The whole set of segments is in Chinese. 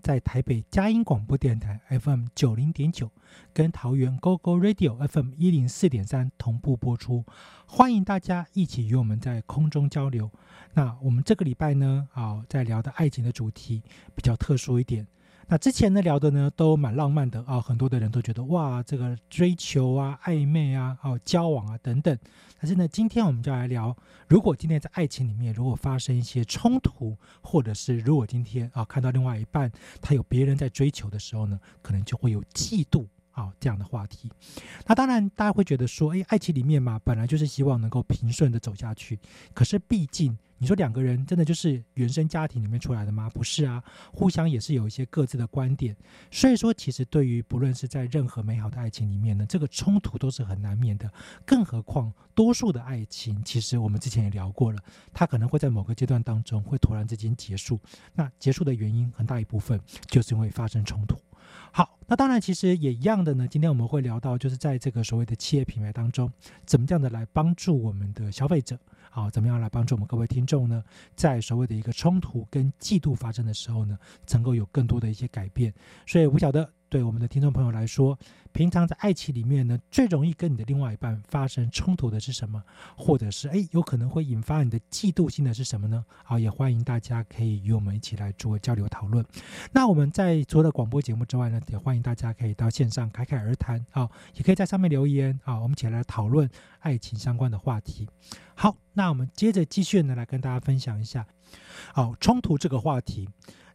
在台北佳音广播电台 FM 九零点九，跟桃园 GO GO Radio FM 一零四点三同步播出，欢迎大家一起与我们在空中交流。那我们这个礼拜呢，啊，在聊的爱情的主题比较特殊一点。那之前呢聊的呢都蛮浪漫的啊，很多的人都觉得哇，这个追求啊、暧昧啊、哦交往啊等等。但是呢，今天我们就来聊，如果今天在爱情里面如果发生一些冲突，或者是如果今天啊看到另外一半他有别人在追求的时候呢，可能就会有嫉妒。好，这样的话题，那当然大家会觉得说，哎，爱情里面嘛，本来就是希望能够平顺的走下去。可是毕竟，你说两个人真的就是原生家庭里面出来的吗？不是啊，互相也是有一些各自的观点。所以说，其实对于不论是在任何美好的爱情里面呢，这个冲突都是很难免的。更何况，多数的爱情，其实我们之前也聊过了，它可能会在某个阶段当中会突然之间结束。那结束的原因很大一部分就是因为发生冲突。好，那当然，其实也一样的呢。今天我们会聊到，就是在这个所谓的企业品牌当中，怎么样的来帮助我们的消费者，好，怎么样来帮助我们各位听众呢？在所谓的一个冲突跟嫉妒发生的时候呢，能够有更多的一些改变。所以，我晓得。对我们的听众朋友来说，平常在爱情里面呢，最容易跟你的另外一半发生冲突的是什么？或者是哎，有可能会引发你的嫉妒心的是什么呢？好，也欢迎大家可以与我们一起来做交流讨论。那我们在除了广播节目之外呢，也欢迎大家可以到线上侃侃而谈啊，也可以在上面留言啊，我们一起来讨论爱情相关的话题。好，那我们接着继续呢，来跟大家分享一下，好，冲突这个话题。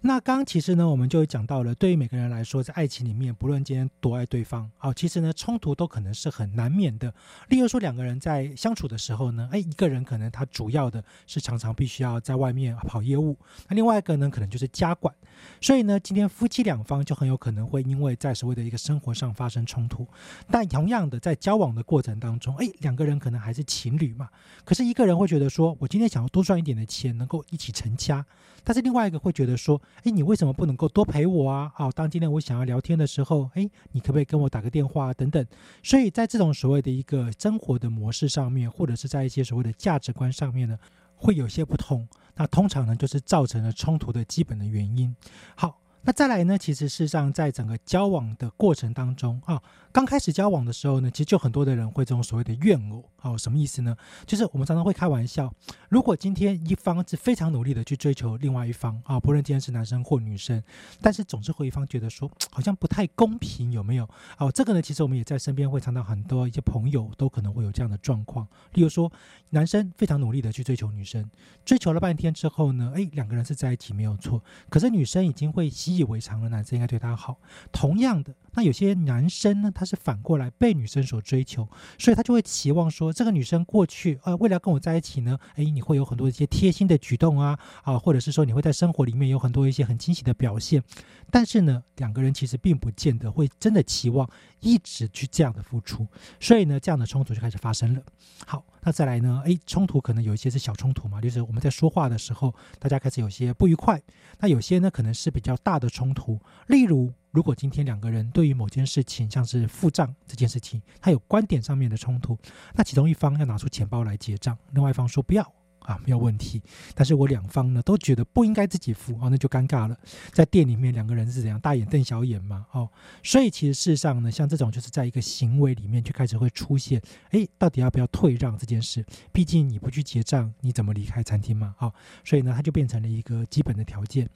那刚刚其实呢，我们就讲到了，对于每个人来说，在爱情里面，不论今天多爱对方，好，其实呢，冲突都可能是很难免的。例如说，两个人在相处的时候呢，哎，一个人可能他主要的是常常必须要在外面跑业务，那另外一个呢，可能就是家管。所以呢，今天夫妻两方就很有可能会因为在所谓的一个生活上发生冲突。但同样的，在交往的过程当中，哎，两个人可能还是情侣嘛，可是一个人会觉得说，我今天想要多赚一点的钱，能够一起成家。但是另外一个会觉得说，哎，你为什么不能够多陪我啊？好，当今天我想要聊天的时候，哎，你可不可以跟我打个电话等等？所以在这种所谓的一个生活的模式上面，或者是在一些所谓的价值观上面呢，会有些不同。那通常呢，就是造成了冲突的基本的原因。好。那再来呢？其实事实上，在整个交往的过程当中啊，刚开始交往的时候呢，其实就很多的人会这种所谓的怨偶，哦，什么意思呢？就是我们常常会开玩笑，如果今天一方是非常努力的去追求另外一方啊，不论今天是男生或女生，但是总是会一方觉得说好像不太公平，有没有？哦，这个呢，其实我们也在身边会常常很多一些朋友都可能会有这样的状况，例如说，男生非常努力的去追求女生，追求了半天之后呢，哎，两个人是在一起没有错，可是女生已经会习以为常的，男生应该对她好。同样的，那有些男生呢，他是反过来被女生所追求，所以他就会期望说，这个女生过去呃，为了跟我在一起呢，哎，你会有很多一些贴心的举动啊，啊，或者是说你会在生活里面有很多一些很惊喜的表现。但是呢，两个人其实并不见得会真的期望一直去这样的付出，所以呢，这样的冲突就开始发生了。好，那再来呢，哎，冲突可能有一些是小冲突嘛，就是我们在说话的时候，大家开始有些不愉快。那有些呢，可能是比较大的冲突，例如，如果今天两个人对于某件事情，像是付账这件事情，他有观点上面的冲突，那其中一方要拿出钱包来结账，另外一方说不要。啊，没有问题。但是我两方呢都觉得不应该自己付啊，那就尴尬了。在店里面两个人是怎样大眼瞪小眼嘛？哦，所以其实事实上呢，像这种就是在一个行为里面就开始会出现，哎，到底要不要退让这件事？毕竟你不去结账，你怎么离开餐厅嘛？哦，所以呢，它就变成了一个基本的条件。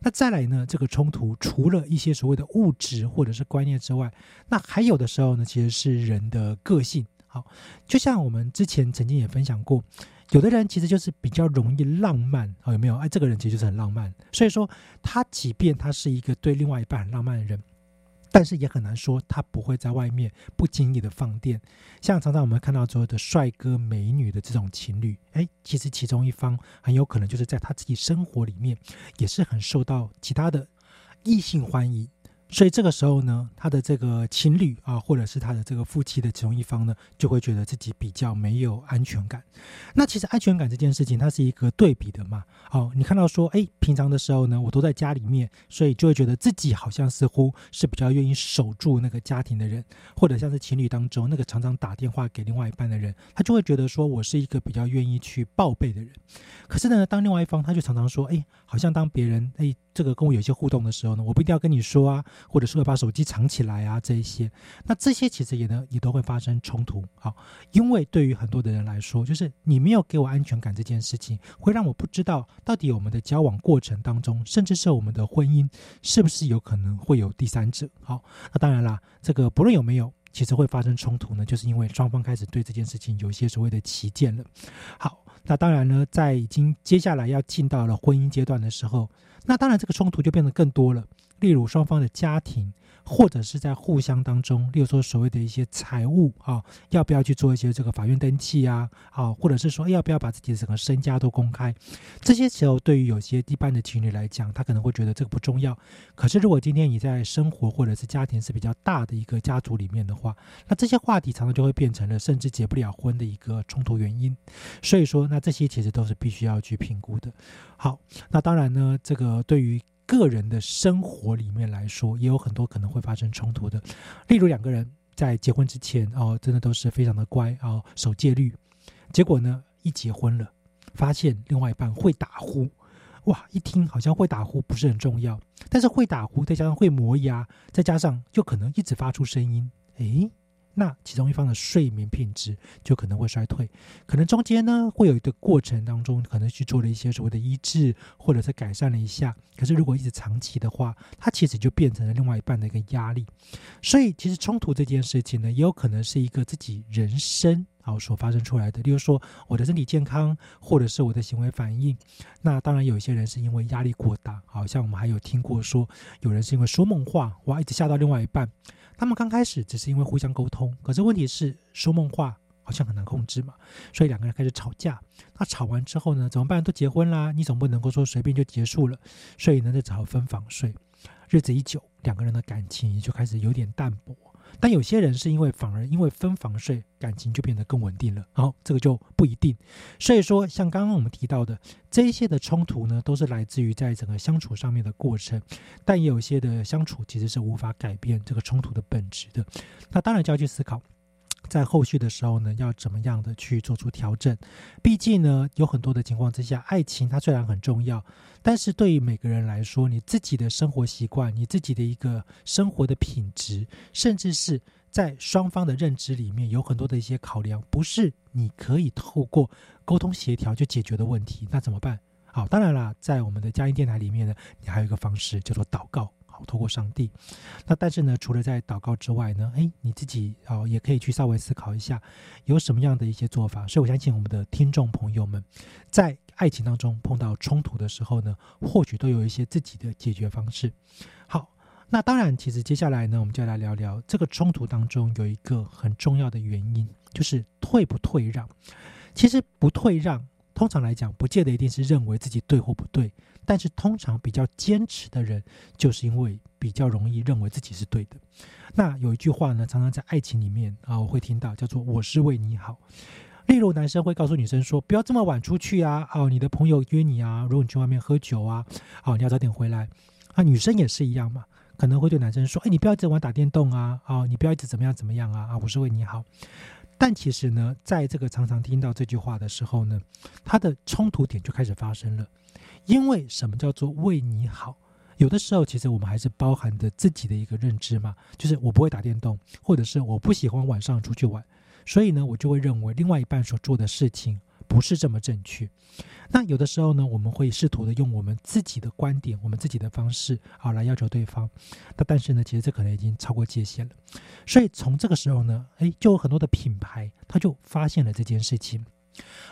那再来呢，这个冲突除了一些所谓的物质或者是观念之外，那还有的时候呢，其实是人的个性。好，就像我们之前曾经也分享过，有的人其实就是比较容易浪漫啊，有没有？哎，这个人其实就是很浪漫，所以说他即便他是一个对另外一半很浪漫的人，但是也很难说他不会在外面不经意的放电。像常常我们看到所有的帅哥美女的这种情侣，哎，其实其中一方很有可能就是在他自己生活里面也是很受到其他的异性欢迎。所以这个时候呢，他的这个情侣啊，或者是他的这个夫妻的其中一方呢，就会觉得自己比较没有安全感。那其实安全感这件事情，它是一个对比的嘛。哦，你看到说，哎，平常的时候呢，我都在家里面，所以就会觉得自己好像似乎是比较愿意守住那个家庭的人，或者像是情侣当中那个常常打电话给另外一半的人，他就会觉得说我是一个比较愿意去报备的人。可是呢，当另外一方他就常常说，哎，好像当别人哎这个跟我有些互动的时候呢，我不一定要跟你说啊。或者是会把手机藏起来啊，这一些，那这些其实也呢也都会发生冲突好，因为对于很多的人来说，就是你没有给我安全感这件事情，会让我不知道到底我们的交往过程当中，甚至是我们的婚姻，是不是有可能会有第三者。好，那当然啦，这个不论有没有，其实会发生冲突呢，就是因为双方开始对这件事情有一些所谓的旗舰了。好，那当然呢，在已经接下来要进到了婚姻阶段的时候，那当然这个冲突就变得更多了。例如双方的家庭，或者是在互相当中，例如说所谓的一些财务啊，要不要去做一些这个法院登记啊，啊，或者是说要不要把自己的整个身家都公开？这些时候对于有些一般的情侣来讲，他可能会觉得这个不重要。可是如果今天你在生活或者是家庭是比较大的一个家族里面的话，那这些话题常常就会变成了甚至结不了婚的一个冲突原因。所以说，那这些其实都是必须要去评估的。好，那当然呢，这个对于。个人的生活里面来说，也有很多可能会发生冲突的。例如两个人在结婚之前哦，真的都是非常的乖哦，守戒律。结果呢，一结婚了，发现另外一半会打呼。哇，一听好像会打呼不是很重要，但是会打呼再加上会磨牙，再加上就可能一直发出声音，诶。那其中一方的睡眠品质就可能会衰退，可能中间呢会有一个过程当中，可能去做了一些所谓的医治，或者是改善了一下。可是如果一直长期的话，它其实就变成了另外一半的一个压力。所以其实冲突这件事情呢，也有可能是一个自己人生啊所发生出来的。例如说我的身体健康，或者是我的行为反应。那当然有一些人是因为压力过大，好像我们还有听过说有人是因为说梦话，哇，一直吓到另外一半。他们刚开始只是因为互相沟通，可是问题是说梦话好像很难控制嘛，所以两个人开始吵架。那吵完之后呢，怎么办？都结婚啦，你总不能够说随便就结束了，所以呢，就只好分房睡。日子一久，两个人的感情就开始有点淡薄。但有些人是因为反而因为分房睡，感情就变得更稳定了。好，这个就不一定。所以说，像刚刚我们提到的这一些的冲突呢，都是来自于在整个相处上面的过程。但也有些的相处其实是无法改变这个冲突的本质的。那当然就要去思考。在后续的时候呢，要怎么样的去做出调整？毕竟呢，有很多的情况之下，爱情它虽然很重要，但是对于每个人来说，你自己的生活习惯、你自己的一个生活的品质，甚至是在双方的认知里面，有很多的一些考量，不是你可以透过沟通协调就解决的问题。那怎么办？好，当然啦，在我们的佳音电台里面呢，你还有一个方式叫做祷告。透过上帝。那但是呢，除了在祷告之外呢，哎，你自己哦也可以去稍微思考一下，有什么样的一些做法。所以我相信我们的听众朋友们，在爱情当中碰到冲突的时候呢，或许都有一些自己的解决方式。好，那当然，其实接下来呢，我们就来聊聊这个冲突当中有一个很重要的原因，就是退不退让。其实不退让。通常来讲，不见得一定是认为自己对或不对，但是通常比较坚持的人，就是因为比较容易认为自己是对的。那有一句话呢，常常在爱情里面啊，我会听到叫做“我是为你好”。例如，男生会告诉女生说：“不要这么晚出去啊，哦，你的朋友约你啊，如果你去外面喝酒啊，哦，你要早点回来。”啊，女生也是一样嘛，可能会对男生说：“哎，你不要一直晚打电动啊，哦，你不要一直怎么样怎么样啊，啊，我是为你好。”但其实呢，在这个常常听到这句话的时候呢，它的冲突点就开始发生了。因为什么叫做为你好？有的时候其实我们还是包含着自己的一个认知嘛，就是我不会打电动，或者是我不喜欢晚上出去玩，所以呢，我就会认为另外一半所做的事情不是这么正确。那有的时候呢，我们会试图的用我们自己的观点、我们自己的方式啊来要求对方。那但是呢，其实这可能已经超过界限了。所以从这个时候呢，哎，就有很多的品牌他就发现了这件事情。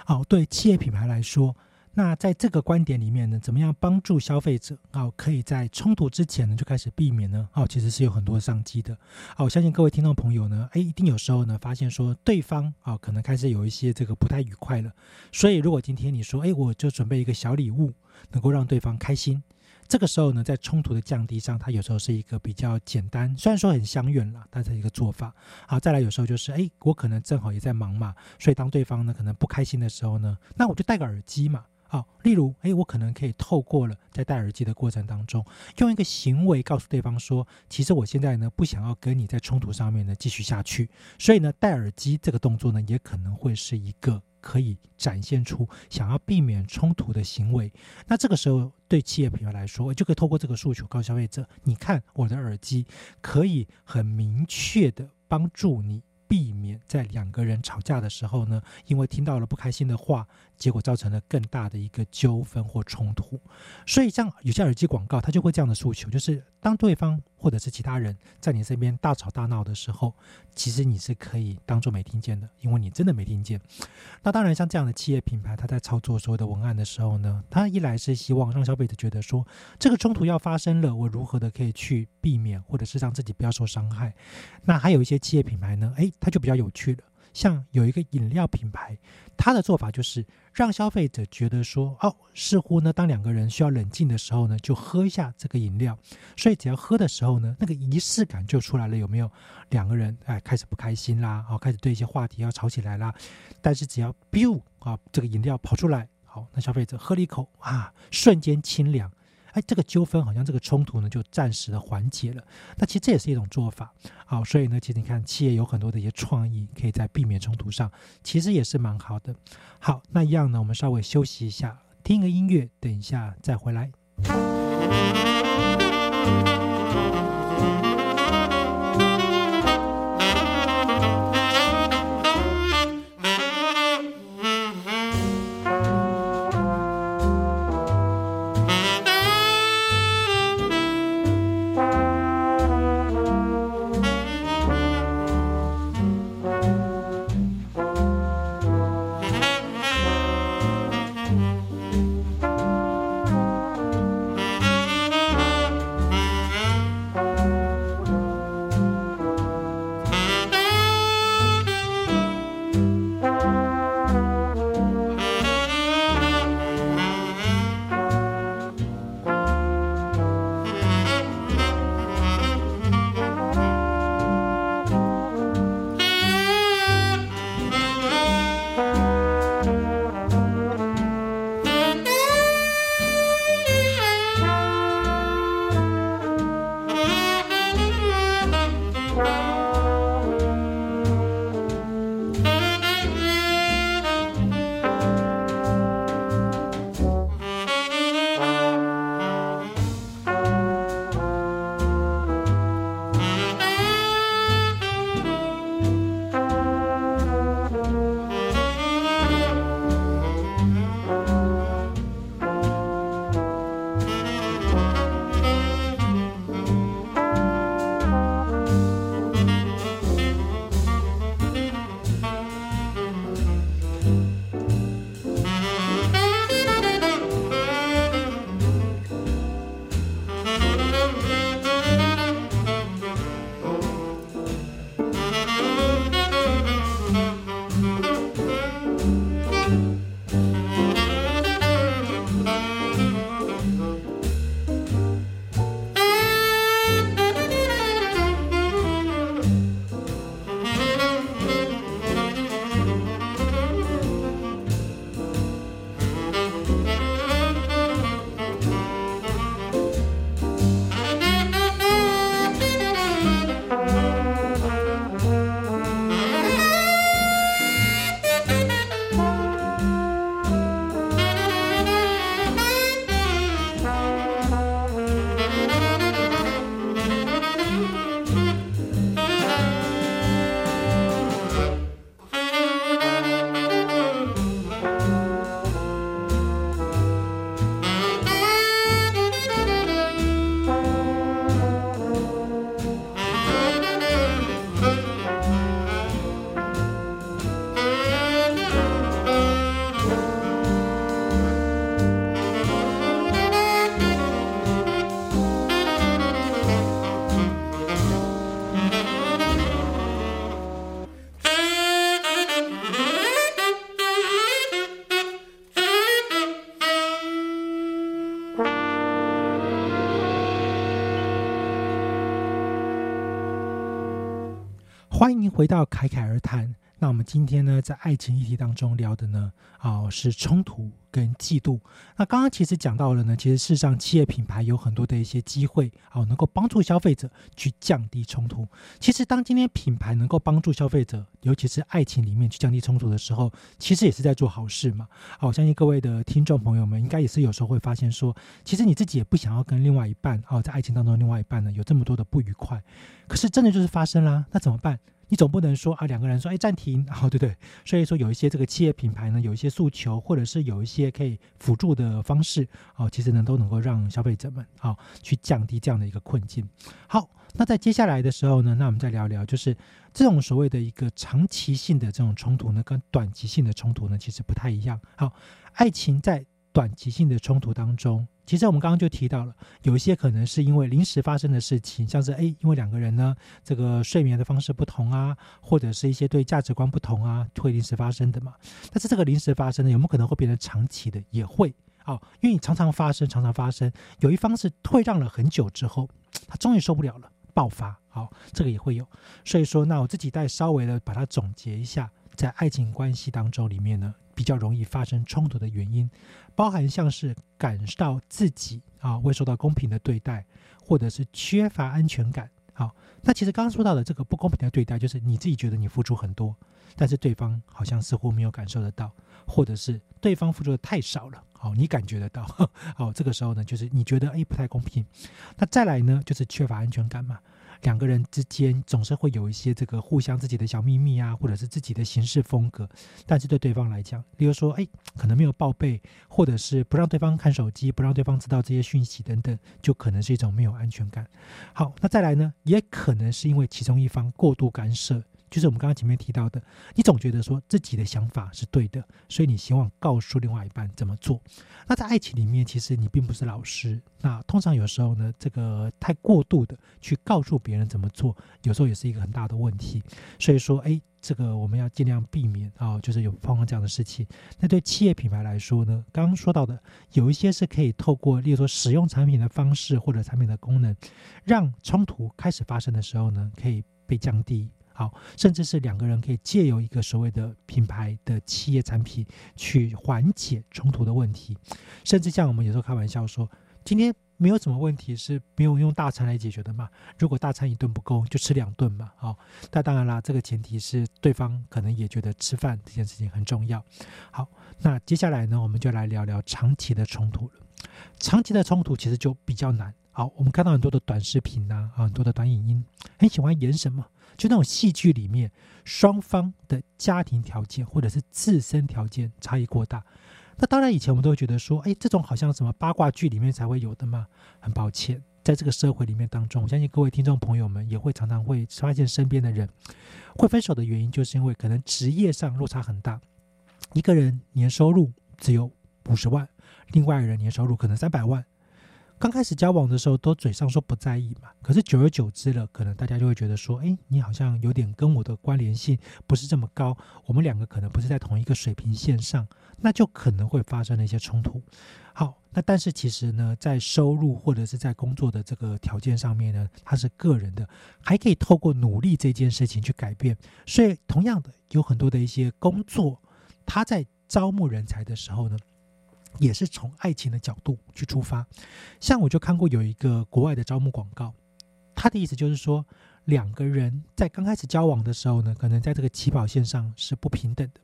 好，对企业品牌来说。那在这个观点里面呢，怎么样帮助消费者啊，可以在冲突之前呢就开始避免呢？哦，其实是有很多商机的。啊，我相信各位听众朋友呢，哎，一定有时候呢发现说对方啊可能开始有一些这个不太愉快了。所以如果今天你说，哎，我就准备一个小礼物，能够让对方开心，这个时候呢，在冲突的降低上，它有时候是一个比较简单，虽然说很相远了，但是一个做法。好，再来有时候就是，哎，我可能正好也在忙嘛，所以当对方呢可能不开心的时候呢，那我就戴个耳机嘛。好，例如，哎，我可能可以透过了在戴耳机的过程当中，用一个行为告诉对方说，其实我现在呢不想要跟你在冲突上面呢继续下去，所以呢戴耳机这个动作呢也可能会是一个可以展现出想要避免冲突的行为。那这个时候对企业品牌来说，就可以透过这个诉求告诉消费者，你看我的耳机可以很明确的帮助你。避免在两个人吵架的时候呢，因为听到了不开心的话，结果造成了更大的一个纠纷或冲突。所以，像有些耳机广告，它就会这样的诉求，就是当对方或者是其他人在你身边大吵大闹的时候，其实你是可以当做没听见的，因为你真的没听见。那当然，像这样的企业品牌，它在操作所有的文案的时候呢，它一来是希望让消费者觉得说，这个冲突要发生了，我如何的可以去避免，或者是让自己不要受伤害。那还有一些企业品牌呢，诶。它就比较有趣了，像有一个饮料品牌，他的做法就是让消费者觉得说，哦，似乎呢，当两个人需要冷静的时候呢，就喝一下这个饮料，所以只要喝的时候呢，那个仪式感就出来了，有没有？两个人哎开始不开心啦，哦，开始对一些话题要吵起来啦，但是只要 biu 啊，这个饮料跑出来，好，那消费者喝了一口啊，瞬间清凉。哎，这个纠纷好像这个冲突呢就暂时的缓解了。那其实这也是一种做法，好，所以呢，其实你看企业有很多的一些创意，可以在避免冲突上，其实也是蛮好的。好，那一样呢，我们稍微休息一下，听个音乐，等一下再回来。回到凯凯而谈。那我们今天呢，在爱情议题当中聊的呢，啊，是冲突跟嫉妒。那刚刚其实讲到了呢，其实事实上企业品牌有很多的一些机会，啊，能够帮助消费者去降低冲突。其实当今天品牌能够帮助消费者，尤其是爱情里面去降低冲突的时候，其实也是在做好事嘛。好，我相信各位的听众朋友们，应该也是有时候会发现说，其实你自己也不想要跟另外一半，啊，在爱情当中另外一半呢有这么多的不愉快，可是真的就是发生啦，那怎么办？你总不能说啊，两个人说哎暂停，好 对不对？所以说有一些这个企业品牌呢，有一些诉求，或者是有一些可以辅助的方式，哦，其实呢都能够让消费者们啊去降低这样的一个困境。好，那在接下来的时候呢，那我们再聊聊，就是这种所谓的一个长期性的这种冲突呢，跟短期性的冲突呢，其实不太一样。好，爱情在短期性的冲突当中。其实我们刚刚就提到了，有一些可能是因为临时发生的事情，像是哎，因为两个人呢，这个睡眠的方式不同啊，或者是一些对价值观不同啊，会临时发生的嘛。但是这个临时发生的有没有可能会变成长期的？也会哦，因为你常常发生，常常发生，有一方是退让了很久之后，他终于受不了了，爆发。好，这个也会有。所以说，那我自己再稍微的把它总结一下，在爱情关系当中里面呢。比较容易发生冲突的原因，包含像是感到自己啊未受到公平的对待，或者是缺乏安全感。好，那其实刚刚说到的这个不公平的对待，就是你自己觉得你付出很多，但是对方好像似乎没有感受得到，或者是对方付出的太少了，好，你感觉得到，好，这个时候呢，就是你觉得哎不太公平。那再来呢，就是缺乏安全感嘛。两个人之间总是会有一些这个互相自己的小秘密啊，或者是自己的行事风格，但是对对方来讲，例如说，哎，可能没有报备，或者是不让对方看手机，不让对方知道这些讯息等等，就可能是一种没有安全感。好，那再来呢，也可能是因为其中一方过度干涉。就是我们刚刚前面提到的，你总觉得说自己的想法是对的，所以你希望告诉另外一半怎么做。那在爱情里面，其实你并不是老师。那通常有时候呢，这个太过度的去告诉别人怎么做，有时候也是一个很大的问题。所以说，哎，这个我们要尽量避免啊，就是有碰到这样的事情。那对企业品牌来说呢，刚刚说到的有一些是可以透过，例如说使用产品的方式或者产品的功能，让冲突开始发生的时候呢，可以被降低。好，甚至是两个人可以借由一个所谓的品牌的企业产品去缓解冲突的问题，甚至像我们有时候开玩笑说，今天没有什么问题是没有用大餐来解决的嘛？如果大餐一顿不够，就吃两顿嘛。好，那当然啦，这个前提是对方可能也觉得吃饭这件事情很重要。好，那接下来呢，我们就来聊聊长期的冲突了。长期的冲突其实就比较难。好，我们看到很多的短视频呐，很多的短影音，很喜欢演什么？就那种戏剧里面，双方的家庭条件或者是自身条件差异过大。那当然，以前我们都会觉得说，哎，这种好像什么八卦剧里面才会有的嘛。很抱歉，在这个社会里面当中，我相信各位听众朋友们也会常常会发现身边的人会分手的原因，就是因为可能职业上落差很大。一个人年收入只有五十万，另外一个人年收入可能三百万。刚开始交往的时候，都嘴上说不在意嘛，可是久而久之了，可能大家就会觉得说，哎，你好像有点跟我的关联性不是这么高，我们两个可能不是在同一个水平线上，那就可能会发生了一些冲突。好，那但是其实呢，在收入或者是在工作的这个条件上面呢，它是个人的，还可以透过努力这件事情去改变。所以，同样的，有很多的一些工作，他在招募人才的时候呢。也是从爱情的角度去出发，像我就看过有一个国外的招募广告，他的意思就是说，两个人在刚开始交往的时候呢，可能在这个起跑线上是不平等的，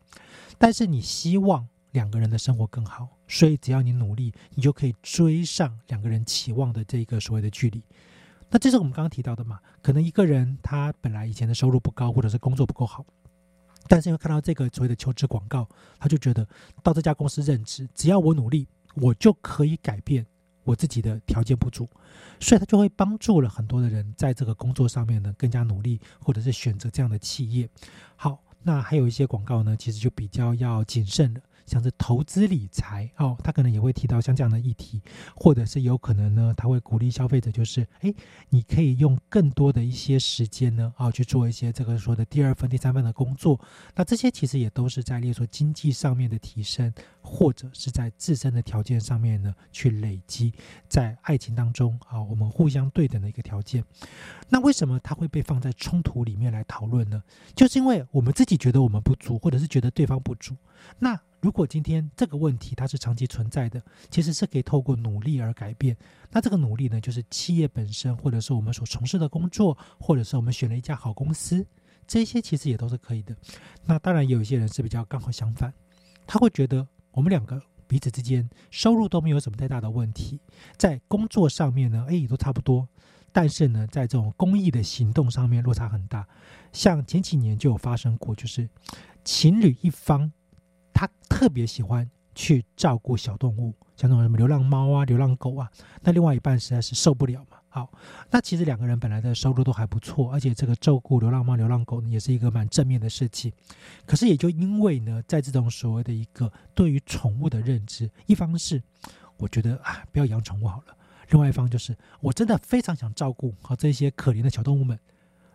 但是你希望两个人的生活更好，所以只要你努力，你就可以追上两个人期望的这个所谓的距离。那这是我们刚刚提到的嘛？可能一个人他本来以前的收入不高，或者是工作不够好。但是因为看到这个所谓的求职广告，他就觉得到这家公司任职，只要我努力，我就可以改变我自己的条件不足，所以他就会帮助了很多的人在这个工作上面呢更加努力，或者是选择这样的企业。好，那还有一些广告呢，其实就比较要谨慎了。像是投资理财哦，他可能也会提到像这样的议题，或者是有可能呢，他会鼓励消费者，就是哎，你可以用更多的一些时间呢，啊，去做一些这个说的第二份、第三份的工作。那这些其实也都是在例如说经济上面的提升，或者是在自身的条件上面呢，去累积在爱情当中啊，我们互相对等的一个条件。那为什么它会被放在冲突里面来讨论呢？就是因为我们自己觉得我们不足，或者是觉得对方不足。那如果今天这个问题它是长期存在的，其实是可以透过努力而改变。那这个努力呢，就是企业本身，或者是我们所从事的工作，或者是我们选了一家好公司，这些其实也都是可以的。那当然，有一些人是比较刚好相反，他会觉得我们两个彼此之间收入都没有什么太大的问题，在工作上面呢，哎，也都差不多。但是呢，在这种公益的行动上面落差很大。像前几年就有发生过，就是情侣一方。他特别喜欢去照顾小动物，像那种什么流浪猫啊、流浪狗啊。那另外一半实在是受不了嘛。好，那其实两个人本来的收入都还不错，而且这个照顾流浪猫、流浪狗呢，也是一个蛮正面的事情。可是也就因为呢，在这种所谓的一个对于宠物的认知，一方是我觉得啊，不要养宠物好了；，另外一方就是我真的非常想照顾好这些可怜的小动物们，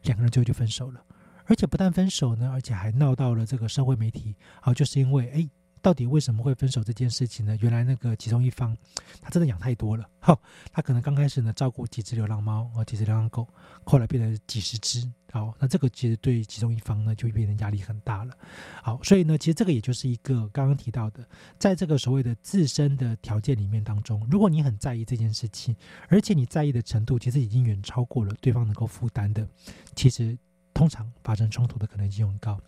两个人最后就分手了。而且不但分手呢，而且还闹到了这个社会媒体。好，就是因为哎，到底为什么会分手这件事情呢？原来那个其中一方，他真的养太多了。好，他可能刚开始呢照顾几只流浪猫啊，几只流浪狗，后来变成几十只。好，那这个其实对其中一方呢就变成压力很大了。好，所以呢，其实这个也就是一个刚刚提到的，在这个所谓的自身的条件里面当中，如果你很在意这件事情，而且你在意的程度其实已经远超过了对方能够负担的，其实。通常发生冲突的可能性很高。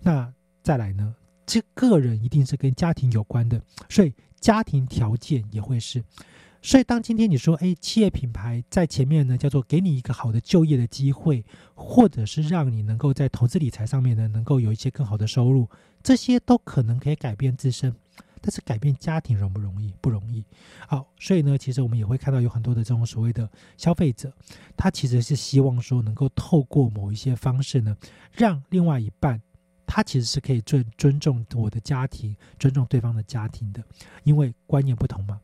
那再来呢？这个人一定是跟家庭有关的，所以家庭条件也会是。所以当今天你说，哎，企业品牌在前面呢，叫做给你一个好的就业的机会，或者是让你能够在投资理财上面呢，能够有一些更好的收入，这些都可能可以改变自身。但是改变家庭容不容易？不容易。好，所以呢，其实我们也会看到有很多的这种所谓的消费者，他其实是希望说能够透过某一些方式呢，让另外一半他其实是可以尊尊重我的家庭，尊重对方的家庭的，因为观念不同嘛。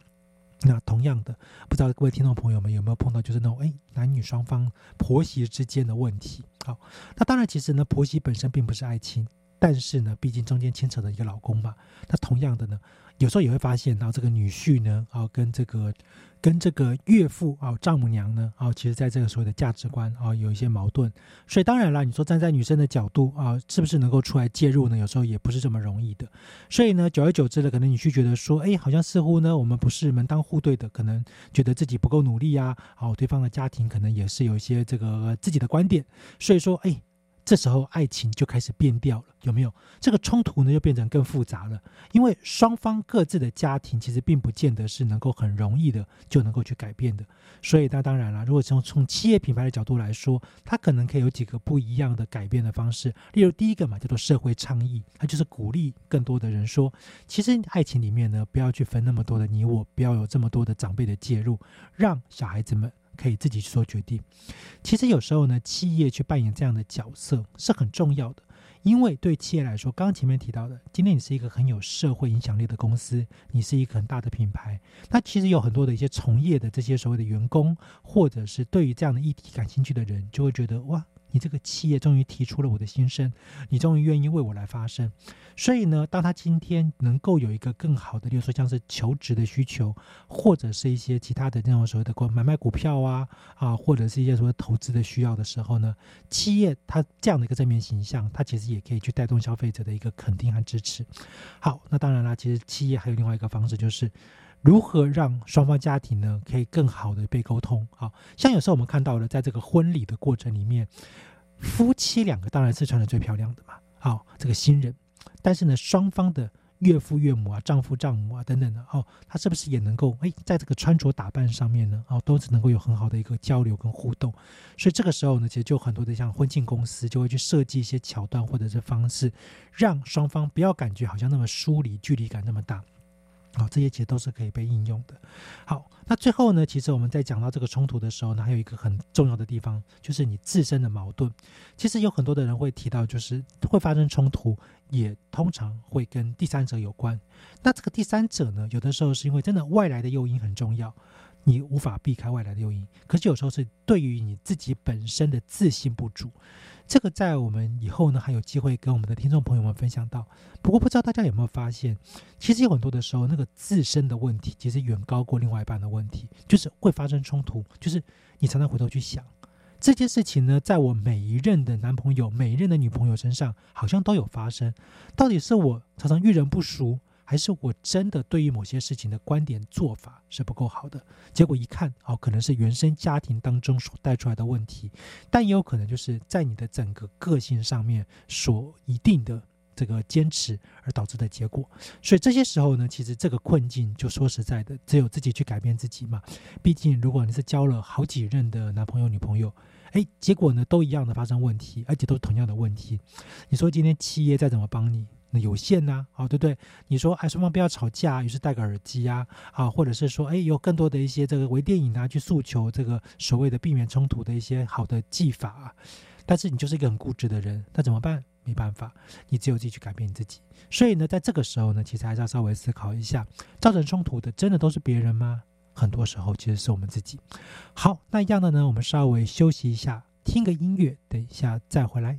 那同样的，不知道各位听众朋友们有没有碰到就是那种哎男女双方婆媳之间的问题？好，那当然其实呢，婆媳本身并不是爱情。但是呢，毕竟中间牵扯的一个老公嘛，那同样的呢，有时候也会发现，然后这个女婿呢，啊，跟这个跟这个岳父啊，丈母娘呢，啊，其实在这个所谓的价值观啊，有一些矛盾。所以当然了，你说站在女生的角度啊，是不是能够出来介入呢？有时候也不是这么容易的。所以呢，久而久之的，可能女婿觉得说，哎，好像似乎呢，我们不是门当户对的，可能觉得自己不够努力呀，啊，对方的家庭可能也是有一些这个自己的观点，所以说，哎。这时候爱情就开始变调了，有没有？这个冲突呢，就变成更复杂了。因为双方各自的家庭其实并不见得是能够很容易的就能够去改变的。所以那当然了，如果从从企业品牌的角度来说，它可能可以有几个不一样的改变的方式。例如第一个嘛，叫做社会倡议，它就是鼓励更多的人说，其实爱情里面呢，不要去分那么多的你我，不要有这么多的长辈的介入，让小孩子们。可以自己去做决定。其实有时候呢，企业去扮演这样的角色是很重要的，因为对企业来说，刚刚前面提到的，今天你是一个很有社会影响力的公司，你是一个很大的品牌，那其实有很多的一些从业的这些所谓的员工，或者是对于这样的议题感兴趣的人，就会觉得哇。你这个企业终于提出了我的心声，你终于愿意为我来发声。所以呢，当他今天能够有一个更好的，例如说像是求职的需求，或者是一些其他的那种所谓的买卖股票啊啊，或者是一些所谓投资的需要的时候呢，企业它这样的一个正面形象，它其实也可以去带动消费者的一个肯定和支持。好，那当然啦，其实企业还有另外一个方式就是。如何让双方家庭呢可以更好的被沟通？好像有时候我们看到了，在这个婚礼的过程里面，夫妻两个当然是穿的最漂亮的嘛。好，这个新人，但是呢，双方的岳父岳母啊、丈夫丈母啊等等的，哦，他是不是也能够哎，在这个穿着打扮上面呢，哦，都是能够有很好的一个交流跟互动。所以这个时候呢，其实就很多的像婚庆公司就会去设计一些桥段或者是方式，让双方不要感觉好像那么疏离、距离感那么大。好，这些其实都是可以被应用的。好，那最后呢，其实我们在讲到这个冲突的时候呢，还有一个很重要的地方，就是你自身的矛盾。其实有很多的人会提到，就是会发生冲突，也通常会跟第三者有关。那这个第三者呢，有的时候是因为真的外来的诱因很重要，你无法避开外来的诱因。可是有时候是对于你自己本身的自信不足。这个在我们以后呢还有机会跟我们的听众朋友们分享到。不过不知道大家有没有发现，其实有很多的时候，那个自身的问题其实远高过另外一半的问题，就是会发生冲突。就是你常常回头去想这件事情呢，在我每一任的男朋友、每一任的女朋友身上，好像都有发生。到底是我常常遇人不淑？还是我真的对于某些事情的观点做法是不够好的，结果一看哦，可能是原生家庭当中所带出来的问题，但也有可能就是在你的整个个性上面所一定的这个坚持而导致的结果。所以这些时候呢，其实这个困境就说实在的，只有自己去改变自己嘛。毕竟如果你是交了好几任的男朋友、女朋友，哎，结果呢都一样的发生问题，而且都是同样的问题，你说今天企业再怎么帮你？那有限呐，啊，对不对？你说，哎，双方不要吵架，于是戴个耳机啊，啊，或者是说，哎，有更多的一些这个微电影啊，去诉求这个所谓的避免冲突的一些好的技法啊。但是你就是一个很固执的人，那怎么办？没办法，你只有自己去改变你自己。所以呢，在这个时候呢，其实还是要稍微思考一下，造成冲突的真的都是别人吗？很多时候其实是我们自己。好，那一样的呢，我们稍微休息一下，听个音乐，等一下再回来。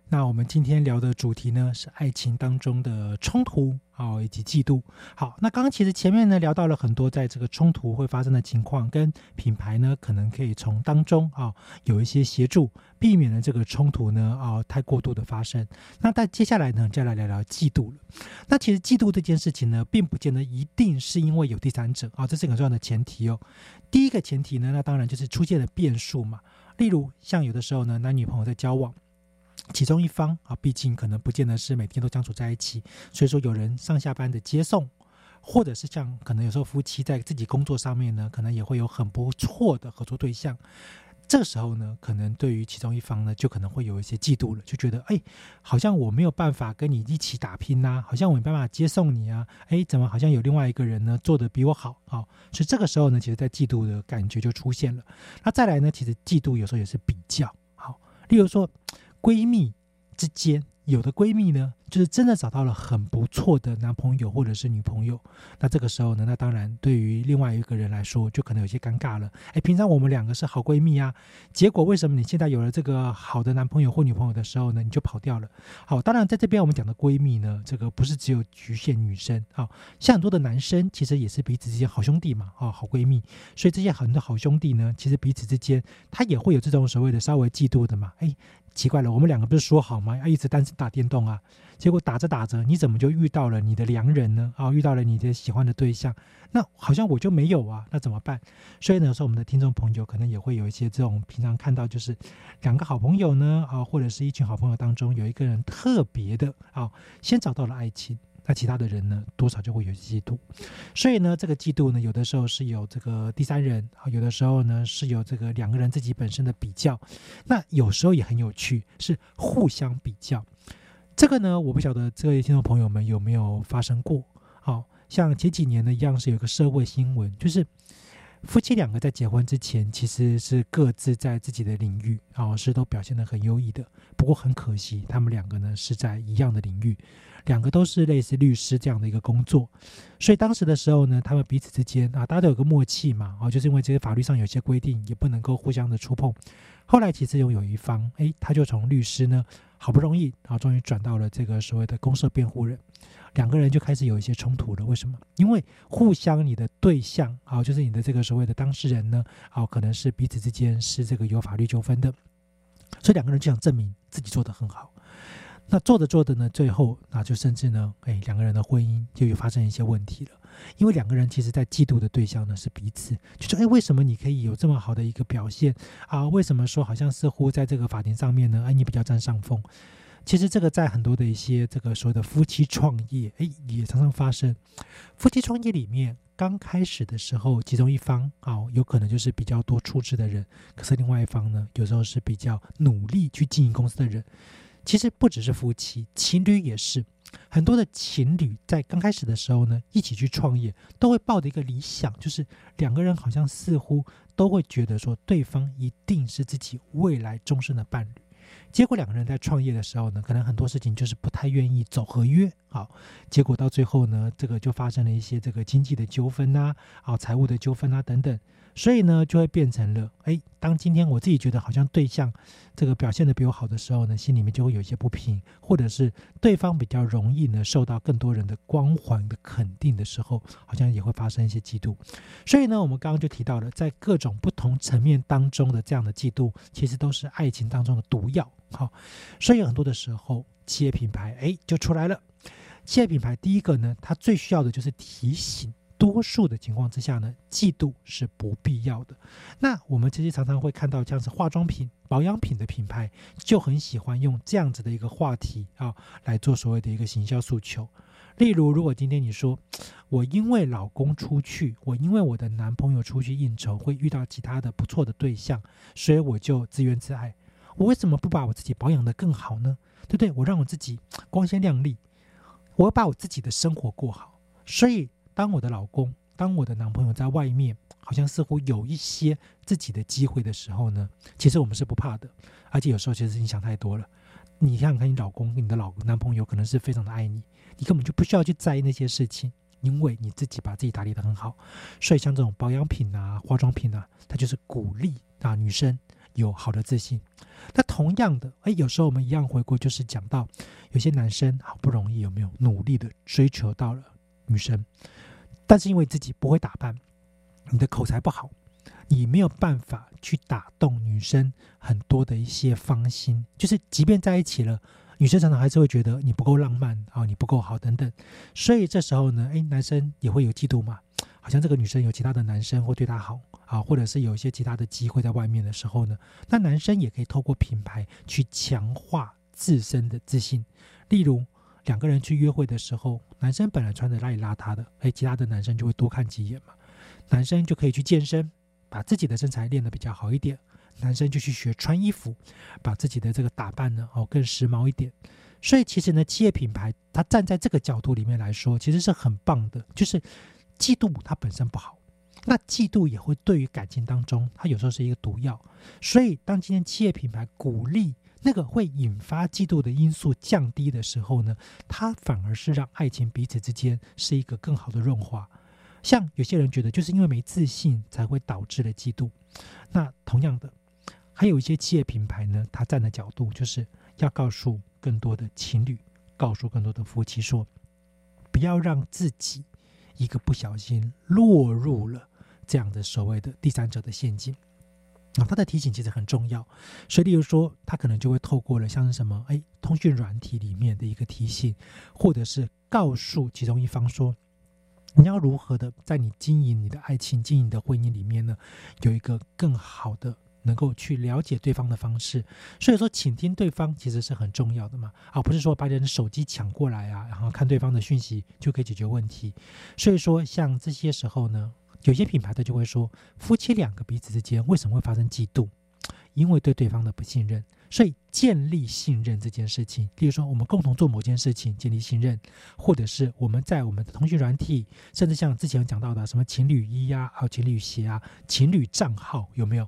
那我们今天聊的主题呢是爱情当中的冲突啊，以及嫉妒。好，那刚刚其实前面呢聊到了很多在这个冲突会发生的情况，跟品牌呢可能可以从当中啊有一些协助，避免了这个冲突呢啊太过度的发生。那但接下来呢，就来聊聊嫉妒了。那其实嫉妒这件事情呢，并不见得一定是因为有第三者啊，这是很重要的前提哦。第一个前提呢，那当然就是出现了变数嘛。例如像有的时候呢，男女朋友在交往。其中一方啊，毕竟可能不见得是每天都相处在一起，所以说有人上下班的接送，或者是像可能有时候夫妻在自己工作上面呢，可能也会有很不错的合作对象。这个时候呢，可能对于其中一方呢，就可能会有一些嫉妒了，就觉得哎，好像我没有办法跟你一起打拼呐，好像我没办法接送你啊，哎，怎么好像有另外一个人呢做的比我好啊？所以这个时候呢，其实在嫉妒的感觉就出现了。那再来呢，其实嫉妒有时候也是比较好，例如说。闺蜜之间，有的闺蜜呢。就是真的找到了很不错的男朋友或者是女朋友，那这个时候呢，那当然对于另外一个人来说，就可能有些尴尬了。哎，平常我们两个是好闺蜜啊，结果为什么你现在有了这个好的男朋友或女朋友的时候呢，你就跑掉了？好，当然在这边我们讲的闺蜜呢，这个不是只有局限女生啊，像很多的男生其实也是彼此之间好兄弟嘛，啊，好闺蜜，所以这些很多好兄弟呢，其实彼此之间他也会有这种所谓的稍微嫉妒的嘛。哎，奇怪了，我们两个不是说好吗？要一直单身打电动啊？结果打着打着，你怎么就遇到了你的良人呢？啊，遇到了你的喜欢的对象，那好像我就没有啊，那怎么办？所以呢，说我们的听众朋友可能也会有一些这种平常看到，就是两个好朋友呢，啊，或者是一群好朋友当中有一个人特别的啊，先找到了爱情，那其他的人呢，多少就会有嫉妒。所以呢，这个嫉妒呢，有的时候是有这个第三人啊，有的时候呢是有这个两个人自己本身的比较，那有时候也很有趣，是互相比较。这个呢，我不晓得这位听众朋友们有没有发生过。好像前几年呢，一样是有个社会新闻，就是夫妻两个在结婚之前，其实是各自在自己的领域，啊，是都表现得很优异的。不过很可惜，他们两个呢是在一样的领域，两个都是类似律师这样的一个工作。所以当时的时候呢，他们彼此之间啊，大家都有个默契嘛，啊，就是因为这些法律上有些规定，也不能够互相的触碰。后来其实有有一方，哎，他就从律师呢。好不容易，然后终于转到了这个所谓的公社辩护人，两个人就开始有一些冲突了。为什么？因为互相你的对象啊，就是你的这个所谓的当事人呢，啊，可能是彼此之间是这个有法律纠纷的，所以两个人就想证明自己做得很好。那做着做着呢，最后那就甚至呢，哎，两个人的婚姻就有发生一些问题了。因为两个人其实，在嫉妒的对象呢是彼此，就说：“哎，为什么你可以有这么好的一个表现啊？为什么说好像似乎在这个法庭上面呢？哎，你比较占上风？其实这个在很多的一些这个所谓的夫妻创业，哎，也常常发生。夫妻创业里面刚开始的时候，其中一方啊，有可能就是比较多出资的人，可是另外一方呢，有时候是比较努力去经营公司的人。其实不只是夫妻，情侣也是。”很多的情侣在刚开始的时候呢，一起去创业，都会抱着一个理想，就是两个人好像似乎都会觉得说，对方一定是自己未来终身的伴侣。结果两个人在创业的时候呢，可能很多事情就是不太愿意走合约，好，结果到最后呢，这个就发生了一些这个经济的纠纷呐，啊，财务的纠纷啊等等。所以呢，就会变成了，哎，当今天我自己觉得好像对象这个表现的比我好的时候呢，心里面就会有一些不平，或者是对方比较容易呢受到更多人的光环的肯定的时候，好像也会发生一些嫉妒。所以呢，我们刚刚就提到了，在各种不同层面当中的这样的嫉妒，其实都是爱情当中的毒药。好，所以很多的时候，企业品牌哎就出来了。企业品牌第一个呢，它最需要的就是提醒。多数的情况之下呢，嫉妒是不必要的。那我们其实常常会看到，像是化妆品、保养品的品牌，就很喜欢用这样子的一个话题啊，来做所谓的一个行销诉求。例如，如果今天你说，我因为老公出去，我因为我的男朋友出去应酬，会遇到其他的不错的对象，所以我就自怨自艾。我为什么不把我自己保养的更好呢？对不对？我让我自己光鲜亮丽，我要把我自己的生活过好。所以，当我的老公、当我的男朋友在外面，好像似乎有一些自己的机会的时候呢，其实我们是不怕的。而且有时候其实你想太多了。你想想看，你老公跟你的老男朋友可能是非常的爱你，你根本就不需要去在意那些事情，因为你自己把自己打理的很好。所以，像这种保养品啊、化妆品啊，它就是鼓励啊女生有好的自信。那同样的，哎，有时候我们一样回顾，就是讲到有些男生好不容易有没有努力的追求到了女生，但是因为自己不会打扮，你的口才不好，你没有办法去打动女生很多的一些芳心，就是即便在一起了，女生常常还是会觉得你不够浪漫啊，你不够好等等。所以这时候呢，哎，男生也会有嫉妒嘛，好像这个女生有其他的男生会对她好。啊，或者是有一些其他的机会在外面的时候呢，那男生也可以透过品牌去强化自身的自信。例如，两个人去约会的时候，男生本来穿的邋里邋遢的，哎，其他的男生就会多看几眼嘛。男生就可以去健身，把自己的身材练得比较好一点。男生就去学穿衣服，把自己的这个打扮呢，哦，更时髦一点。所以，其实呢，企业品牌它站在这个角度里面来说，其实是很棒的。就是嫉妒它本身不好。那嫉妒也会对于感情当中，它有时候是一个毒药。所以，当今天企业品牌鼓励那个会引发嫉妒的因素降低的时候呢，它反而是让爱情彼此之间是一个更好的润滑。像有些人觉得，就是因为没自信才会导致了嫉妒。那同样的，还有一些企业品牌呢，它站的角度就是要告诉更多的情侣，告诉更多的夫妻说，不要让自己一个不小心落入了。这样的所谓的第三者的陷阱啊，他的提醒其实很重要。所以，例如说，他可能就会透过了像是什么，哎，通讯软体里面的一个提醒，或者是告诉其中一方说，你要如何的在你经营你的爱情、经营的婚姻里面呢，有一个更好的能够去了解对方的方式。所以说，倾听对方其实是很重要的嘛，而不是说把人的手机抢过来啊，然后看对方的讯息就可以解决问题。所以说，像这些时候呢。有些品牌的就会说，夫妻两个彼此之间为什么会发生嫉妒？因为对对方的不信任。所以建立信任这件事情，例如说我们共同做某件事情，建立信任，或者是我们在我们的通讯软体，甚至像之前讲到的什么情侣衣啊，还有情侣鞋啊，情侣账号有没有？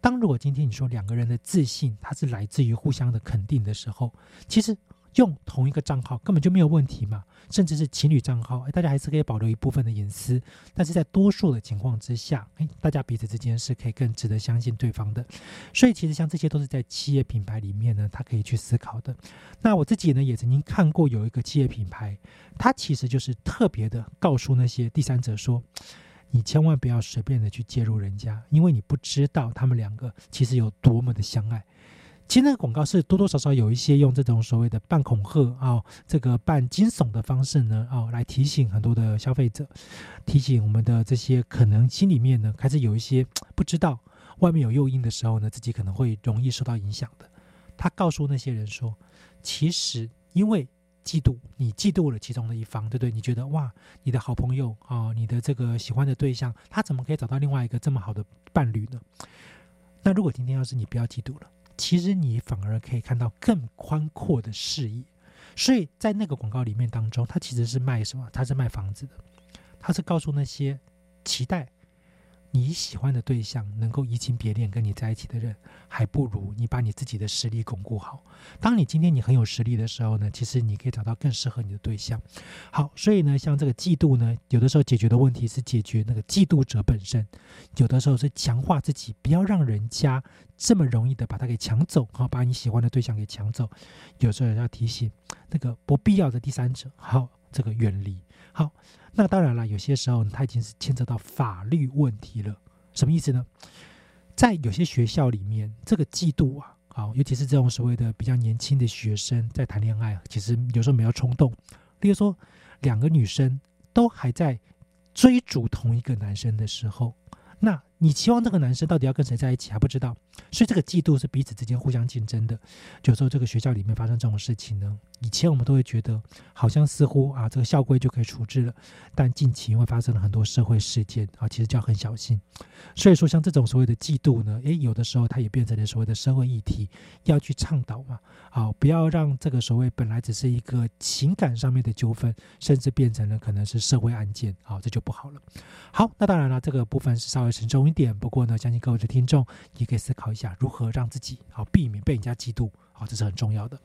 当如果今天你说两个人的自信，它是来自于互相的肯定的时候，其实。用同一个账号根本就没有问题嘛，甚至是情侣账号，哎，大家还是可以保留一部分的隐私。但是在多数的情况之下，哎，大家彼此之间是可以更值得相信对方的。所以其实像这些都是在企业品牌里面呢，他可以去思考的。那我自己呢也曾经看过有一个企业品牌，它其实就是特别的告诉那些第三者说，你千万不要随便的去介入人家，因为你不知道他们两个其实有多么的相爱。其实那个广告是多多少少有一些用这种所谓的半恐吓啊，这个半惊悚的方式呢，哦，来提醒很多的消费者，提醒我们的这些可能心里面呢开始有一些不知道外面有诱因的时候呢，自己可能会容易受到影响的。他告诉那些人说，其实因为嫉妒，你嫉妒了其中的一方，对不对？你觉得哇，你的好朋友啊，你的这个喜欢的对象，他怎么可以找到另外一个这么好的伴侣呢？那如果今天要是你不要嫉妒了。其实你反而可以看到更宽阔的视野，所以在那个广告里面当中，他其实是卖什么？他是卖房子的，他是告诉那些期待。你喜欢的对象能够移情别恋跟你在一起的人，还不如你把你自己的实力巩固好。当你今天你很有实力的时候呢，其实你可以找到更适合你的对象。好，所以呢，像这个嫉妒呢，有的时候解决的问题是解决那个嫉妒者本身，有的时候是强化自己，不要让人家这么容易的把他给抢走，好，把你喜欢的对象给抢走。有时候要提醒那个不必要的第三者，好，这个远离。好。那当然了，有些时候它已经是牵扯到法律问题了。什么意思呢？在有些学校里面，这个嫉妒啊，好，尤其是这种所谓的比较年轻的学生在谈恋爱，其实有时候比较冲动。例如说，两个女生都还在追逐同一个男生的时候，那你期望这个男生到底要跟谁在一起还不知道，所以这个嫉妒是彼此之间互相竞争的。有时候这个学校里面发生这种事情呢，以前我们都会觉得好像似乎啊这个校规就可以处置了，但近期因为发生了很多社会事件啊，其实就要很小心。所以说像这种所谓的嫉妒呢，诶，有的时候它也变成了所谓的社会议题，要去倡导嘛，好，不要让这个所谓本来只是一个情感上面的纠纷，甚至变成了可能是社会案件，好，这就不好了。好，那当然了，这个部分是稍微沉重一点，不过呢，相信各位的听众也可以思考一下，如何让自己好避免被人家嫉妒。好，这是很重要的。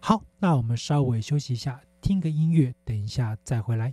好，那我们稍微休息一下，听个音乐，等一下再回来。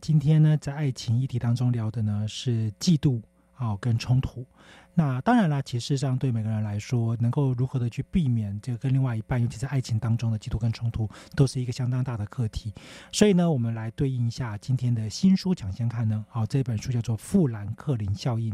今天呢，在爱情议题当中聊的呢是嫉妒啊跟冲突。那当然啦，其实上对每个人来说，能够如何的去避免这个跟另外一半，尤其在爱情当中的嫉妒跟冲突，都是一个相当大的课题。所以呢，我们来对应一下今天的新书抢先看呢。好，这本书叫做《富兰克林效应》，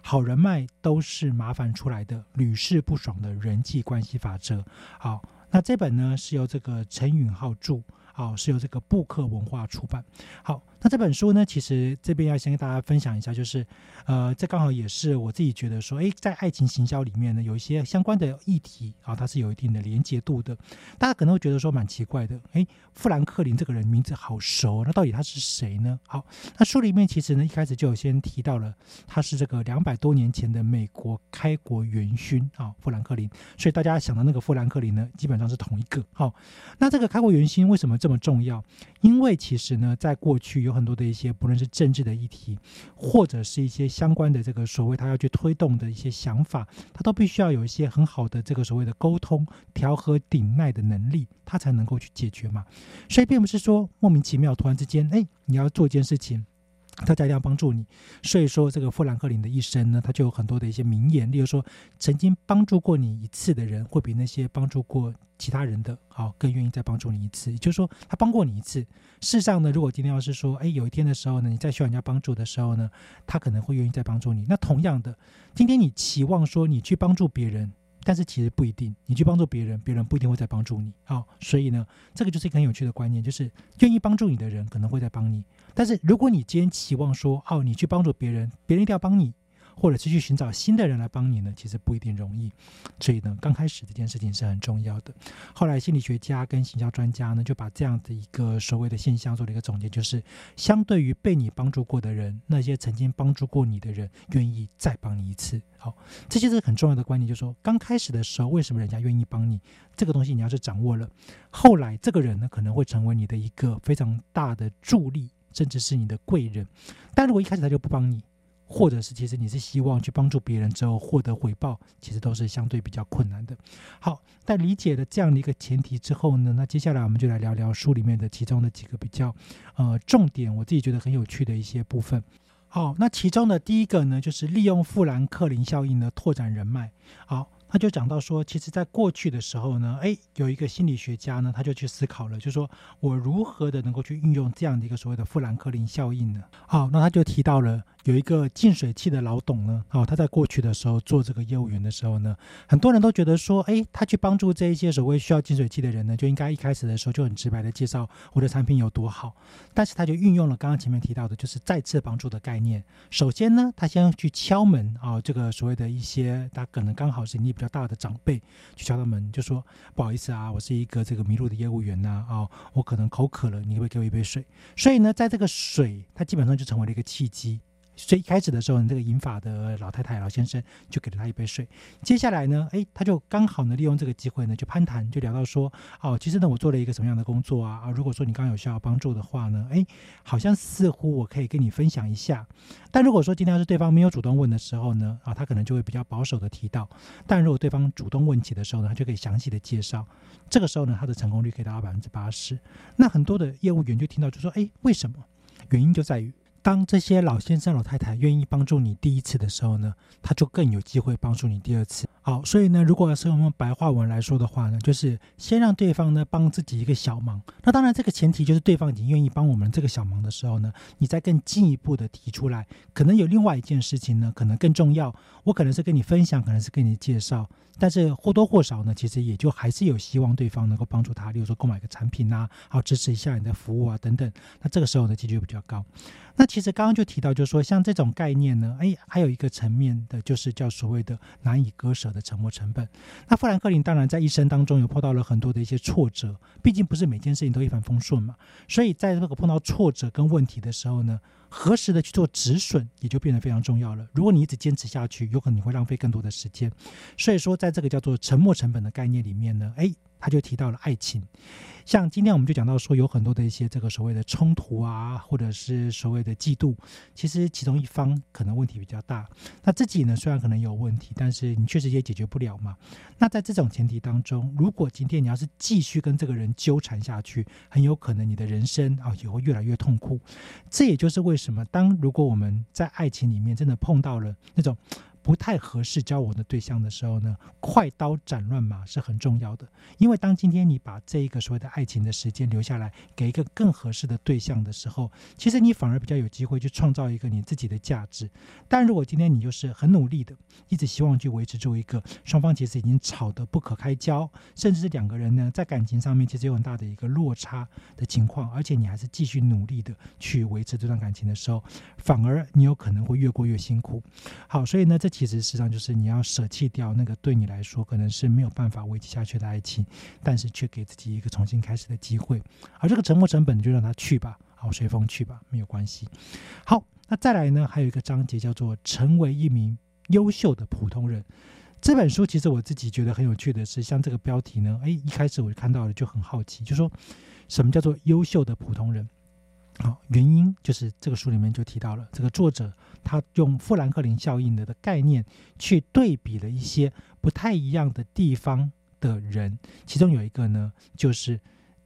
好人脉都是麻烦出来的，屡试不爽的人际关系法则。好，那这本呢是由这个陈允浩著。好，是由这个布克文化出版。好，那这本书呢，其实这边要先跟大家分享一下，就是，呃，这刚好也是我自己觉得说，诶，在爱情行销里面呢，有一些相关的议题啊，它是有一定的连结度的。大家可能会觉得说蛮奇怪的，诶，富兰克林这个人名字好熟，那到底他是谁呢？好，那书里面其实呢，一开始就有先提到了，他是这个两百多年前的美国开国元勋啊，富兰克林。所以大家想的那个富兰克林呢，基本上是同一个。好，那这个开国元勋为什么？这么重要，因为其实呢，在过去有很多的一些，不论是政治的议题，或者是一些相关的这个所谓他要去推动的一些想法，他都必须要有一些很好的这个所谓的沟通、调和、顶耐的能力，他才能够去解决嘛。所以并不是说莫名其妙突然之间，哎，你要做一件事情。大家一定要帮助你，所以说这个富兰克林的一生呢，他就有很多的一些名言，例如说，曾经帮助过你一次的人，会比那些帮助过其他人的，好更愿意再帮助你一次。也就是说，他帮过你一次，事实上呢，如果今天要是说，哎，有一天的时候呢，你再需要人家帮助的时候呢，他可能会愿意再帮助你。那同样的，今天你期望说你去帮助别人。但是其实不一定，你去帮助别人，别人不一定会再帮助你。好，所以呢，这个就是一个很有趣的观念，就是愿意帮助你的人可能会再帮你。但是如果你今天期望说，哦，你去帮助别人，别人一定要帮你。或者是去寻找新的人来帮你呢，其实不一定容易。所以呢，刚开始这件事情是很重要的。后来心理学家跟行销专家呢，就把这样的一个所谓的现象做了一个总结，就是相对于被你帮助过的人，那些曾经帮助过你的人，愿意再帮你一次。好，这就是很重要的观念，就是说刚开始的时候，为什么人家愿意帮你？这个东西你要是掌握了，后来这个人呢，可能会成为你的一个非常大的助力，甚至是你的贵人。但如果一开始他就不帮你，或者是其实你是希望去帮助别人之后获得回报，其实都是相对比较困难的。好，在理解了这样的一个前提之后呢，那接下来我们就来聊聊书里面的其中的几个比较呃重点，我自己觉得很有趣的一些部分。好，那其中的第一个呢，就是利用富兰克林效应呢拓展人脉。好。他就讲到说，其实，在过去的时候呢，哎，有一个心理学家呢，他就去思考了，就说我如何的能够去运用这样的一个所谓的富兰克林效应呢？好，那他就提到了有一个净水器的老董呢，哦，他在过去的时候做这个业务员的时候呢，很多人都觉得说，哎，他去帮助这一些所谓需要净水器的人呢，就应该一开始的时候就很直白的介绍我的产品有多好，但是他就运用了刚刚前面提到的，就是再次帮助的概念。首先呢，他先去敲门啊，这个所谓的一些他可能刚好是你比较。较大的长辈去敲他门，就说不好意思啊，我是一个这个迷路的业务员呐，哦，我可能口渴了，你会给我一杯水。所以呢，在这个水，它基本上就成为了一个契机。所以一开始的时候，这个银发的老太太、老先生就给了他一杯水。接下来呢，哎，他就刚好呢利用这个机会呢，就攀谈，就聊到说，哦，其实呢我做了一个什么样的工作啊？啊，如果说你刚刚有需要帮助的话呢，哎，好像似乎我可以跟你分享一下。但如果说今天要是对方没有主动问的时候呢，啊，他可能就会比较保守的提到。但如果对方主动问起的时候呢，他就可以详细的介绍。这个时候呢，他的成功率可以达到百分之八十。那很多的业务员就听到就说，哎，为什么？原因就在于。当这些老先生、老太太愿意帮助你第一次的时候呢，他就更有机会帮助你第二次。好，所以呢，如果是我们白话文来说的话呢，就是先让对方呢帮自己一个小忙。那当然，这个前提就是对方已经愿意帮我们这个小忙的时候呢，你再更进一步的提出来，可能有另外一件事情呢，可能更重要。我可能是跟你分享，可能是跟你介绍，但是或多或少呢，其实也就还是有希望对方能够帮助他，例如说购买个产品啊，好支持一下你的服务啊等等。那这个时候呢，几率比较高。那其实刚刚就提到，就是说像这种概念呢，哎，还有一个层面的，就是叫所谓的难以割舍的沉没成本。那富兰克林当然在一生当中有碰到了很多的一些挫折，毕竟不是每件事情都一帆风顺嘛。所以在这个碰到挫折跟问题的时候呢，何时的去做止损也就变得非常重要了。如果你一直坚持下去，有可能你会浪费更多的时间。所以说，在这个叫做沉没成本的概念里面呢，哎。他就提到了爱情。像今天我们就讲到说，有很多的一些这个所谓的冲突啊，或者是所谓的嫉妒，其实其中一方可能问题比较大，那自己呢虽然可能有问题，但是你确实也解决不了嘛。那在这种前提当中，如果今天你要是继续跟这个人纠缠下去，很有可能你的人生啊也会越来越痛苦。这也就是为什么，当如果我们在爱情里面真的碰到了那种。不太合适交往的对象的时候呢，快刀斩乱麻是很重要的。因为当今天你把这一个所谓的爱情的时间留下来，给一个更合适的对象的时候，其实你反而比较有机会去创造一个你自己的价值。但如果今天你就是很努力的，一直希望去维持住一个双方其实已经吵得不可开交，甚至是两个人呢在感情上面其实有很大的一个落差的情况，而且你还是继续努力的去维持这段感情的时候，反而你有可能会越过越辛苦。好，所以呢这。其实实际上就是你要舍弃掉那个对你来说可能是没有办法维持下去的爱情，但是却给自己一个重新开始的机会。而这个沉没成本就让他去吧，好随风去吧，没有关系。好，那再来呢，还有一个章节叫做“成为一名优秀的普通人”。这本书其实我自己觉得很有趣的是，像这个标题呢，哎，一开始我就看到了就很好奇，就说什么叫做优秀的普通人？好，原因就是这个书里面就提到了，这个作者他用富兰克林效应的的概念去对比了一些不太一样的地方的人，其中有一个呢，就是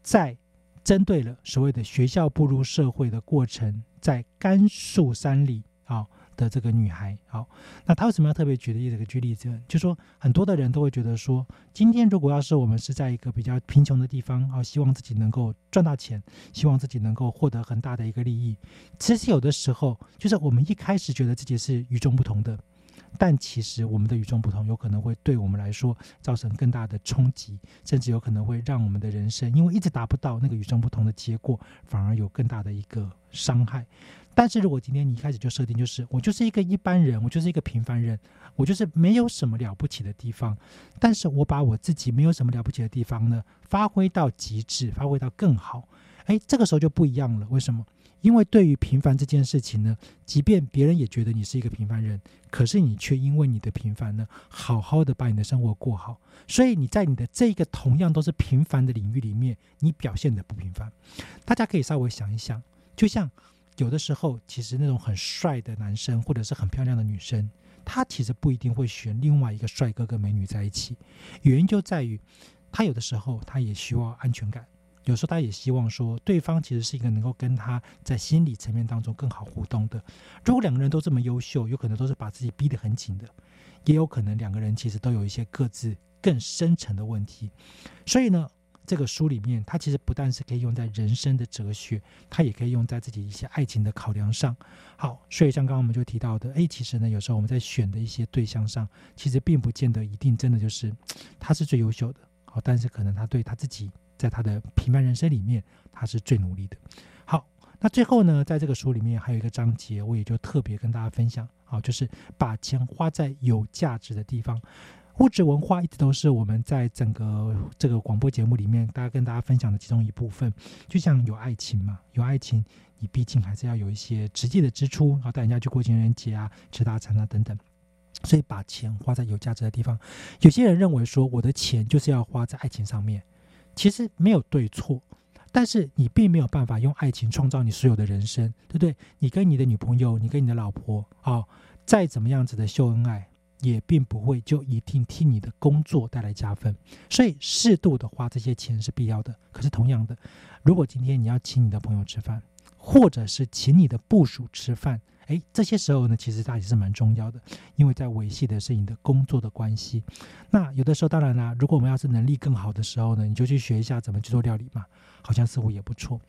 在针对了所谓的学校步入社会的过程，在甘肃山里啊。的这个女孩，好，那她为什么要特别举例这个举例子？就说很多的人都会觉得说，今天如果要是我们是在一个比较贫穷的地方，啊，希望自己能够赚到钱，希望自己能够获得很大的一个利益。其实有的时候，就是我们一开始觉得自己是与众不同的，但其实我们的与众不同有可能会对我们来说造成更大的冲击，甚至有可能会让我们的人生因为一直达不到那个与众不同的结果，反而有更大的一个伤害。但是如果今天你一开始就设定就是我就是一个一般人，我就是一个平凡人，我就是没有什么了不起的地方，但是我把我自己没有什么了不起的地方呢发挥到极致，发挥到更好，哎，这个时候就不一样了。为什么？因为对于平凡这件事情呢，即便别人也觉得你是一个平凡人，可是你却因为你的平凡呢，好好的把你的生活过好，所以你在你的这个同样都是平凡的领域里面，你表现的不平凡。大家可以稍微想一想，就像。有的时候，其实那种很帅的男生，或者是很漂亮的女生，他其实不一定会选另外一个帅哥跟美女在一起。原因就在于，他有的时候他也需要安全感，有时候他也希望说，对方其实是一个能够跟他在心理层面当中更好互动的。如果两个人都这么优秀，有可能都是把自己逼得很紧的，也有可能两个人其实都有一些各自更深层的问题。所以呢。这个书里面，它其实不但是可以用在人生的哲学，它也可以用在自己一些爱情的考量上。好，所以像刚刚我们就提到的，哎，其实呢，有时候我们在选的一些对象上，其实并不见得一定真的就是他是最优秀的。好，但是可能他对他自己在他的平凡人生里面，他是最努力的。好，那最后呢，在这个书里面还有一个章节，我也就特别跟大家分享，好，就是把钱花在有价值的地方。物质文化一直都是我们在整个这个广播节目里面，大家跟大家分享的其中一部分。就像有爱情嘛，有爱情，你毕竟还是要有一些实际的支出，然后带人家去过情人节啊、吃大餐啊等等。所以把钱花在有价值的地方。有些人认为说，我的钱就是要花在爱情上面，其实没有对错，但是你并没有办法用爱情创造你所有的人生，对不对？你跟你的女朋友，你跟你的老婆啊，再怎么样子的秀恩爱。也并不会就一定替你的工作带来加分，所以适度的花这些钱是必要的。可是同样的，如果今天你要请你的朋友吃饭，或者是请你的部属吃饭，诶，这些时候呢，其实它也是蛮重要的，因为在维系的是你的工作的关系。那有的时候，当然啦，如果我们要是能力更好的时候呢，你就去学一下怎么去做料理嘛，好像似乎也不错。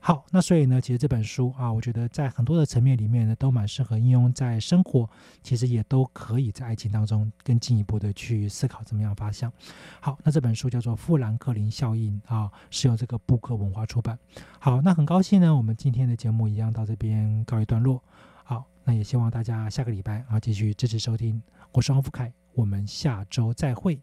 好，那所以呢，其实这本书啊，我觉得在很多的层面里面呢，都蛮适合应用在生活，其实也都可以在爱情当中更进一步的去思考怎么样发想。好，那这本书叫做《富兰克林效应》啊，是由这个布克文化出版。好，那很高兴呢，我们今天的节目一样到这边告一段落。好，那也希望大家下个礼拜啊继续支持收听，我是王富凯，我们下周再会。